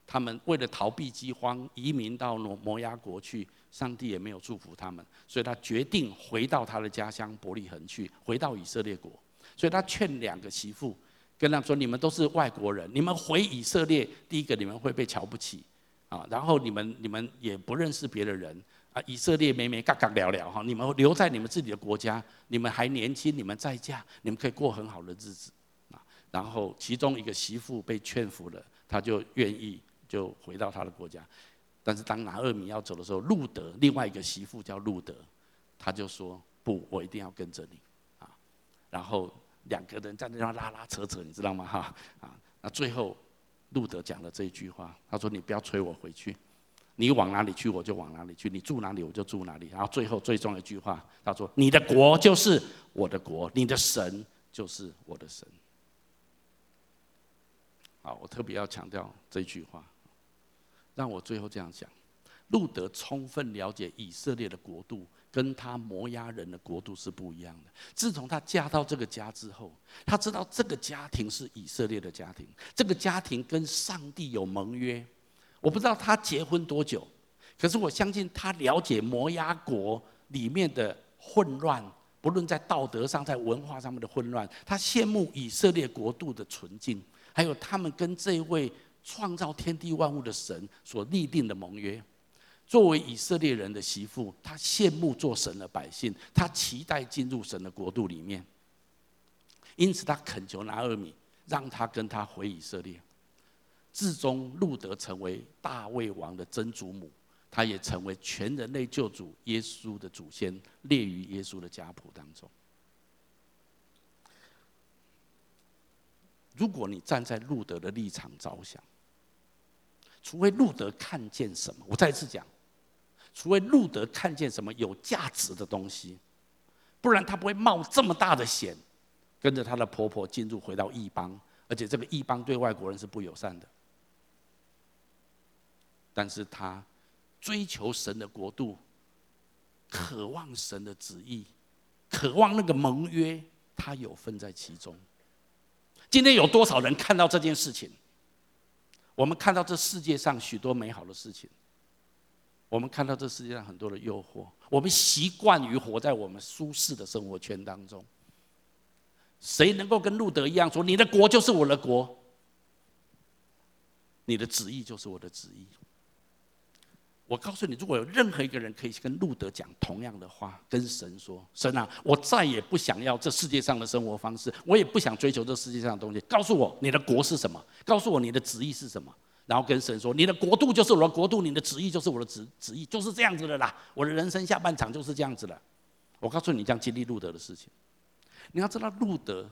他们为了逃避饥荒，移民到摩摩押国去，上帝也没有祝福他们，所以他决定回到他的家乡伯利恒去，回到以色列国。所以他劝两个媳妇，跟他说：“你们都是外国人，你们回以色列，第一个你们会被瞧不起。”啊，然后你们你们也不认识别的人啊，以色列没没嘎嘎聊聊哈，你们留在你们自己的国家，你们还年轻，你们再嫁，你们可以过很好的日子啊。然后其中一个媳妇被劝服了，他就愿意就回到他的国家。但是当拿二米要走的时候，路德另外一个媳妇叫路德，他就说不，我一定要跟着你啊。然后两个人在那拉拉扯扯，你知道吗？哈啊，那最后。路德讲了这一句话，他说：“你不要催我回去，你往哪里去我就往哪里去，你住哪里我就住哪里。”然后最后最重要一句话，他说：“你的国就是我的国，你的神就是我的神。”好，我特别要强调这句话，让我最后这样讲：路德充分了解以色列的国度。跟他摩押人的国度是不一样的。自从他嫁到这个家之后，他知道这个家庭是以色列的家庭，这个家庭跟上帝有盟约。我不知道他结婚多久，可是我相信他了解摩押国里面的混乱，不论在道德上、在文化上面的混乱，他羡慕以色列国度的纯净，还有他们跟这位创造天地万物的神所立定的盟约。作为以色列人的媳妇，她羡慕做神的百姓，她期待进入神的国度里面。因此，她恳求拿俄米，让她跟他回以色列。至终，路德成为大卫王的曾祖母，她也成为全人类救主耶稣的祖先，列于耶稣的家谱当中。如果你站在路德的立场着想，除非路德看见什么，我再次讲。除非路德看见什么有价值的东西，不然他不会冒这么大的险，跟着他的婆婆进入回到异邦，而且这个异邦对外国人是不友善的。但是他追求神的国度，渴望神的旨意，渴望那个盟约，他有份在其中。今天有多少人看到这件事情？我们看到这世界上许多美好的事情。我们看到这世界上很多的诱惑，我们习惯于活在我们舒适的生活圈当中。谁能够跟路德一样说：“你的国就是我的国，你的旨意就是我的旨意。”我告诉你，如果有任何一个人可以跟路德讲同样的话，跟神说：“神啊，我再也不想要这世界上的生活方式，我也不想追求这世界上的东西。告诉我你的国是什么？告诉我你的旨意是什么？然后跟神说：你的国度就是我的国度，你的旨意就是我的旨旨意，就是这样子的啦。我的人生下半场就是这样子的。我告诉你，这样经历路德的事情。你要知道，路德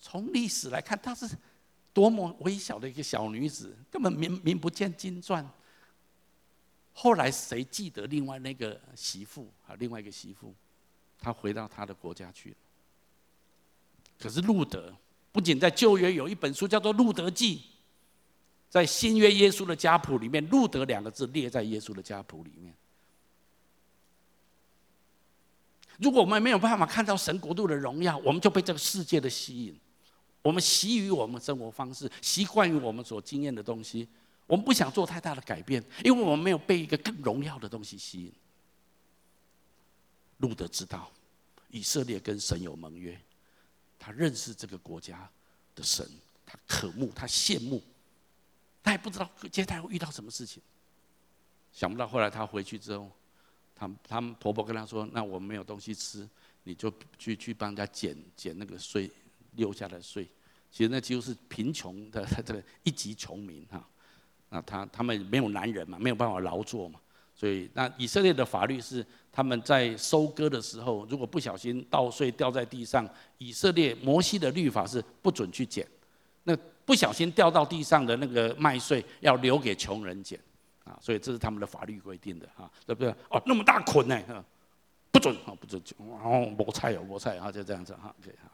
从历史来看，他是。”多么微小的一个小女子，根本名名不见经传。后来谁记得另外那个媳妇啊？另外一个媳妇，她回到她的国家去了。可是路德不仅在旧约有一本书叫做《路德记》，在新约耶稣的家谱里面，“路德”两个字列在耶稣的家谱里面。如果我们没有办法看到神国度的荣耀，我们就被这个世界的吸引。我们习于我们生活方式，习惯于我们所经验的东西，我们不想做太大的改变，因为我们没有被一个更荣耀的东西吸引。路德知道，以色列跟神有盟约，他认识这个国家的神，他渴慕，他羡慕，他也不知道接下来会遇到什么事情。想不到后来他回去之后，他他们婆婆跟他说：“那我们没有东西吃，你就去去帮人家捡捡那个碎，留下来穗。”其实那几乎是贫穷的 <laughs> 这个一级穷民哈，那他他们没有男人嘛，没有办法劳作嘛，所以那以色列的法律是他们在收割的时候，如果不小心稻穗掉在地上，以色列摩西的律法是不准去捡，那不小心掉到地上的那个麦穗要留给穷人捡。啊，所以这是他们的法律规定的哈，对不对？哦，那么大捆呢，不准啊，不准捡，哦，菠菜哦，菠菜啊，就这样子哈，可以哈。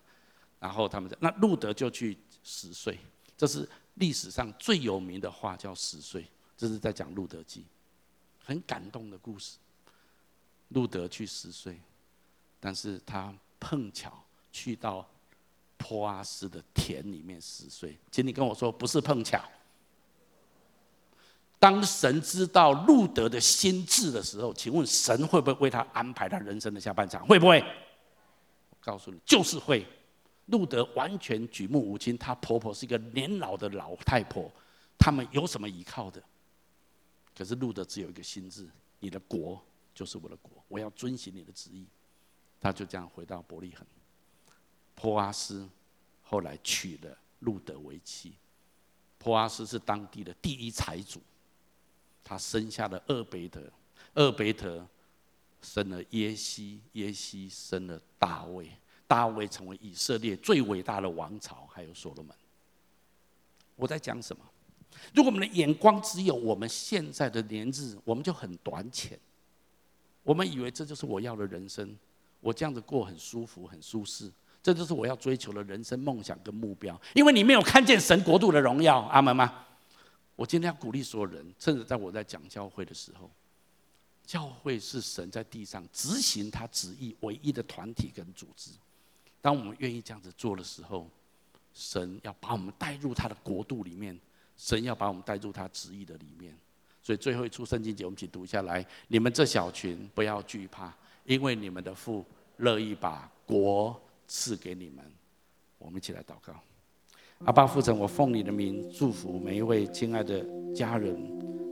然后他们讲，那路德就去拾穗，这是历史上最有名的话，叫拾穗。这是在讲《路德记》，很感动的故事。路德去拾穗，但是他碰巧去到坡阿斯的田里面拾穗。请你跟我说，不是碰巧。当神知道路德的心志的时候，请问神会不会为他安排他人生的下半场？会不会？我告诉你，就是会。路德完全举目无亲，她婆婆是一个年老的老太婆，他们有什么依靠的？可是路德只有一个心志：你的国就是我的国，我要遵循你的旨意。他就这样回到伯利恒。波阿斯后来娶了路德为妻。波阿斯是当地的第一财主，他生下了厄贝德，厄贝德生了耶西，耶西生了大卫。大卫成为以色列最伟大的王朝，还有所罗门。我在讲什么？如果我们的眼光只有我们现在的年日，我们就很短浅。我们以为这就是我要的人生，我这样子过很舒服、很舒适，这就是我要追求的人生梦想跟目标。因为你没有看见神国度的荣耀，阿门吗？我今天要鼓励所有人，甚至在我在讲教会的时候，教会是神在地上执行他旨意唯一的团体跟组织。当我们愿意这样子做的时候，神要把我们带入他的国度里面，神要把我们带入他旨意的里面。所以最后一处圣经节，我们请读下来：你们这小群不要惧怕，因为你们的父乐意把国赐给你们。我们一起来祷告。阿爸父神，我奉你的名祝福每一位亲爱的家人，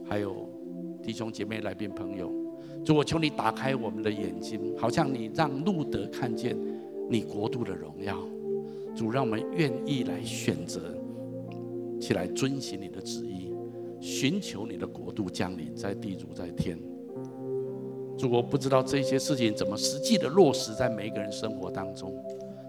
还有弟兄姐妹、来宾朋友。主，我求你打开我们的眼睛，好像你让路德看见。你国度的荣耀，主，让我们愿意来选择起来遵行你的旨意，寻求你的国度降临在地主在天。主，我不知道这些事情怎么实际的落实在每一个人生活当中，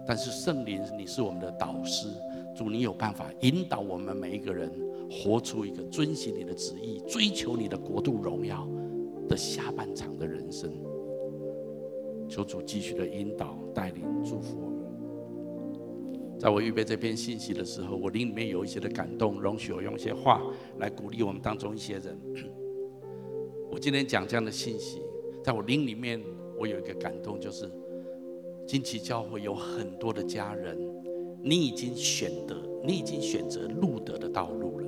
但是圣灵，你是我们的导师，主，你有办法引导我们每一个人活出一个遵行你的旨意、追求你的国度荣耀的下半场的人生。求主继续的引导、带领、祝福我们。在我预备这篇信息的时候，我灵里面有一些的感动，容许我用一些话来鼓励我们当中一些人。<coughs> 我今天讲这样的信息，在我灵里面，我有一个感动，就是金奇教会有很多的家人，你已经选择，你已经选择路德的道路了。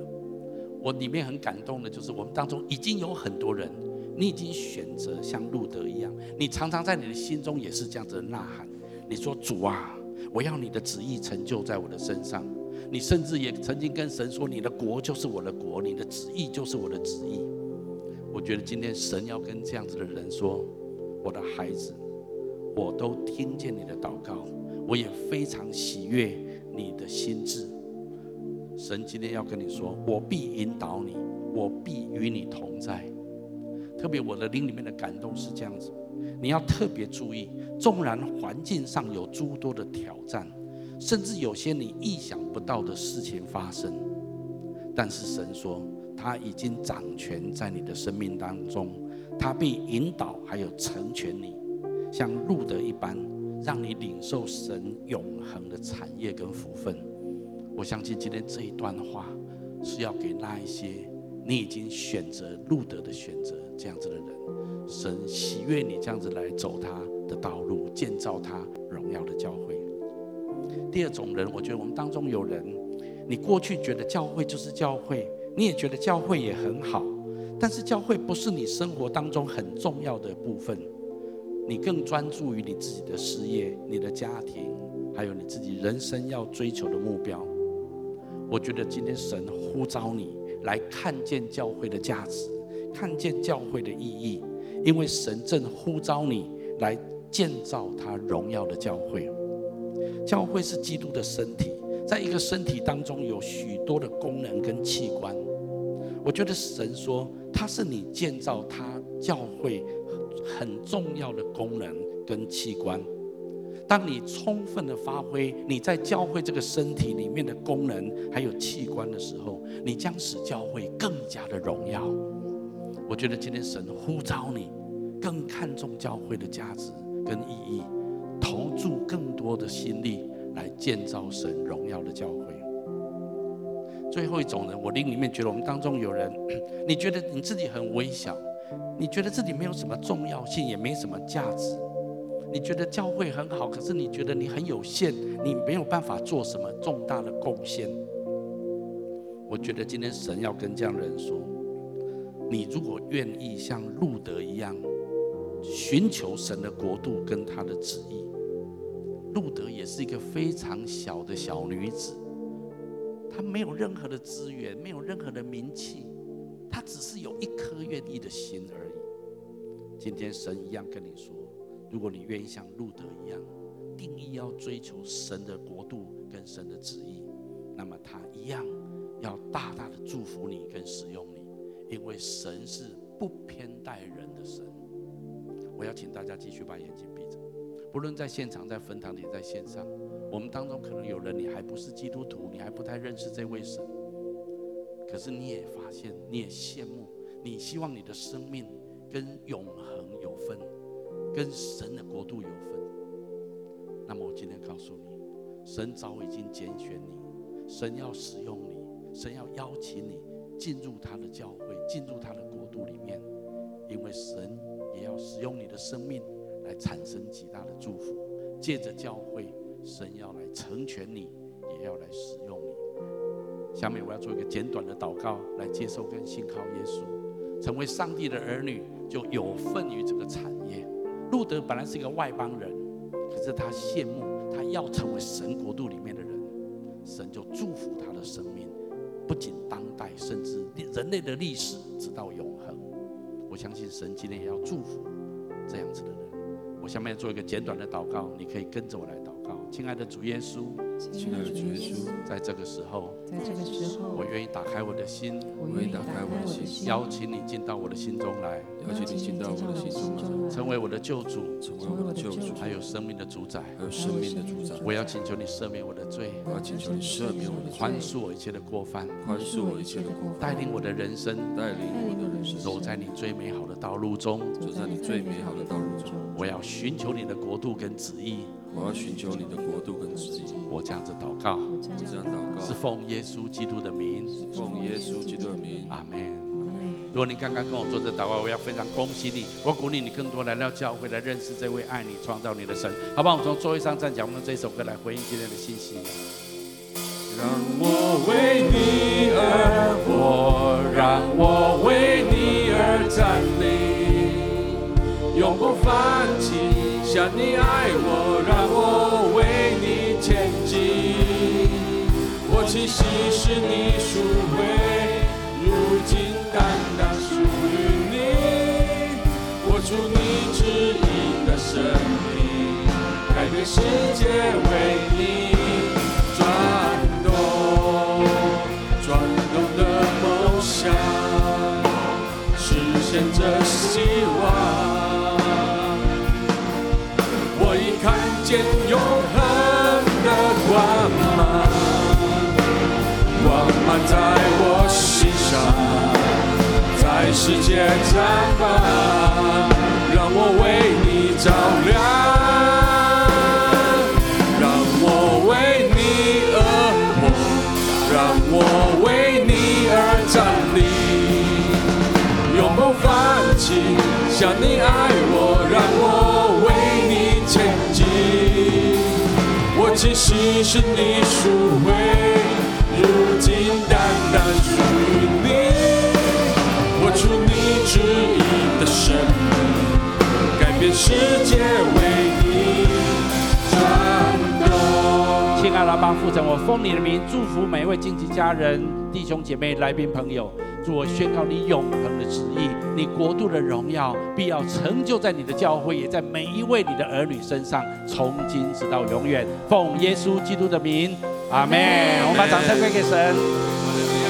我里面很感动的，就是我们当中已经有很多人。你已经选择像路德一样，你常常在你的心中也是这样子的呐喊。你说：“主啊，我要你的旨意成就在我的身上。你甚至也曾经跟神说：“你的国就是我的国，你的旨意就是我的旨意。”我觉得今天神要跟这样子的人说：“我的孩子，我都听见你的祷告，我也非常喜悦你的心志。神今天要跟你说：“我必引导你，我必与你同在。”特别我的灵里面的感动是这样子，你要特别注意，纵然环境上有诸多的挑战。甚至有些你意想不到的事情发生，但是神说他已经掌权在你的生命当中，他必引导还有成全你，像路德一般，让你领受神永恒的产业跟福分。我相信今天这一段话是要给那一些你已经选择路德的选择这样子的人，神喜悦你这样子来走他的道路，建造他荣耀的教会。第二种人，我觉得我们当中有人，你过去觉得教会就是教会，你也觉得教会也很好，但是教会不是你生活当中很重要的部分，你更专注于你自己的事业、你的家庭，还有你自己人生要追求的目标。我觉得今天神呼召你来看见教会的价值，看见教会的意义，因为神正呼召你来建造他荣耀的教会。教会是基督的身体，在一个身体当中有许多的功能跟器官。我觉得神说，他是你建造他教会很重要的功能跟器官。当你充分的发挥你在教会这个身体里面的功能还有器官的时候，你将使教会更加的荣耀。我觉得今天神呼召你，更看重教会的价值跟意义。投注更多的心力来建造神荣耀的教会。最后一种人，我灵里面觉得我们当中有人，你觉得你自己很微小，你觉得自己没有什么重要性，也没什么价值。你觉得教会很好，可是你觉得你很有限，你没有办法做什么重大的贡献。我觉得今天神要跟这样的人说，你如果愿意像路德一样，寻求神的国度跟他的旨意。路德也是一个非常小的小女子，她没有任何的资源，没有任何的名气，她只是有一颗愿意的心而已。今天神一样跟你说，如果你愿意像路德一样，定义要追求神的国度跟神的旨意，那么他一样要大大的祝福你跟使用你，因为神是不偏待人的神。我要请大家继续把眼睛闭着。不论在现场、在分堂里、在线上，我们当中可能有人你还不是基督徒，你还不太认识这位神。可是你也发现，你也羡慕，你希望你的生命跟永恒有分，跟神的国度有分。那么我今天告诉你，神早已经拣选你，神要使用你，神要邀请你进入他的教会，进入他的国度里面，因为神也要使用你的生命。来产生极大的祝福，借着教会，神要来成全你，也要来使用你。下面我要做一个简短的祷告，来接受跟信靠耶稣，成为上帝的儿女，就有份于这个产业。路德本来是一个外邦人，可是他羡慕，他要成为神国度里面的人，神就祝福他的生命，不仅当代，甚至人类的历史直到永恒。我相信神今天也要祝福这样子的人。我下面做一个简短的祷告，你可以跟着我来祷告。亲爱的主耶稣，亲爱的主耶稣，在这个时候，在这个时候，我愿意打开我的心，我愿意打开我的心，邀请你进到我的心中来，邀请你进到我的心中来，成为我的救主，成为我的救主，还有生命的主宰，还有生命的主宰。我要请求你赦免我的罪，我要请求你赦免我的罪，宽恕我一切的过犯，宽恕我一切的过犯，带领我的人生，带领我的人生，走在你最美好的道路中，走在你最美好的道路中。我要寻求你的国度跟旨意，我要寻求你的国度跟旨意。我这样子祷告，我这样祷告，是奉耶稣基督的名，奉耶稣基督的名。阿门。如果你刚刚跟我做这祷告，我要非常恭喜你，我鼓励你更多来到教会来认识这位爱你、创造你的神。好不好？我们从座位上站起来，我们用这首歌来回应今天的信息。让我为你你赎回，如今单单属于你，活出你旨意的生命，改变世界在我心上，在世界绽放，让我为你照亮，让我为你而活，让我为你而站立，永不放弃，想你爱我，让我为你前进。我气息是你赎回，世界为你转动。亲爱的阿爸父神，我奉你的名祝福每一位荆棘家人、弟兄姐妹、来宾朋友。主我宣告你永恒的旨意，你国度的荣耀必要成就在你的教会，也在每一位你的儿女身上，从今直到永远。奉耶稣基督的名，阿门。我们把掌声归给神。